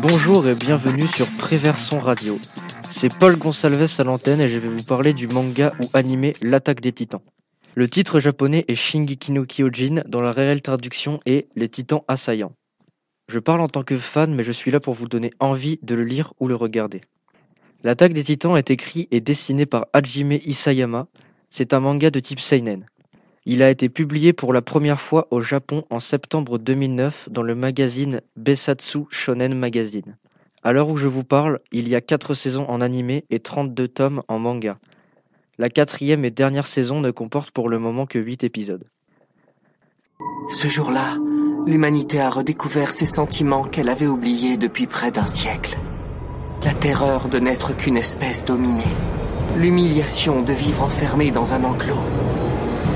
Bonjour et bienvenue sur Préverson Radio. C'est Paul Gonsalves à l'antenne et je vais vous parler du manga ou animé L'attaque des titans. Le titre japonais est Shingeki no Kyojin, dont la réelle traduction est Les titans assaillants. Je parle en tant que fan, mais je suis là pour vous donner envie de le lire ou le regarder. L'attaque des titans est écrit et dessiné par Hajime Isayama. C'est un manga de type seinen. Il a été publié pour la première fois au Japon en septembre 2009 dans le magazine Besatsu Shonen Magazine. À l'heure où je vous parle, il y a 4 saisons en animé et 32 tomes en manga. La quatrième et dernière saison ne comporte pour le moment que 8 épisodes. Ce jour-là, l'humanité a redécouvert ses sentiments qu'elle avait oubliés depuis près d'un siècle. La terreur de n'être qu'une espèce dominée. L'humiliation de vivre enfermé dans un enclos.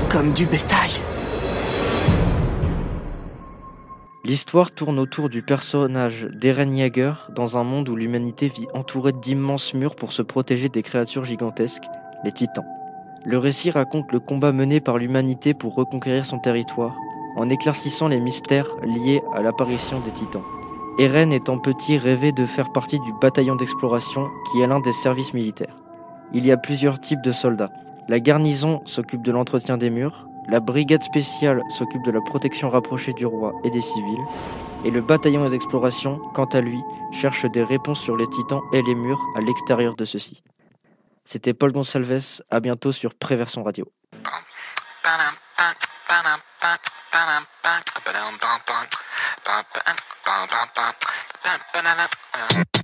Comme du bétail. L'histoire tourne autour du personnage d'Eren Yeager dans un monde où l'humanité vit entourée d'immenses murs pour se protéger des créatures gigantesques, les titans. Le récit raconte le combat mené par l'humanité pour reconquérir son territoire, en éclaircissant les mystères liés à l'apparition des titans. Eren étant petit rêvait de faire partie du bataillon d'exploration qui est l'un des services militaires. Il y a plusieurs types de soldats. La garnison s'occupe de l'entretien des murs, la brigade spéciale s'occupe de la protection rapprochée du roi et des civils, et le bataillon d'exploration, quant à lui, cherche des réponses sur les titans et les murs à l'extérieur de ceux-ci. C'était Paul Gonsalves, à bientôt sur Préversion Radio. Bam, bam, bam, ba, bam, ba, ba.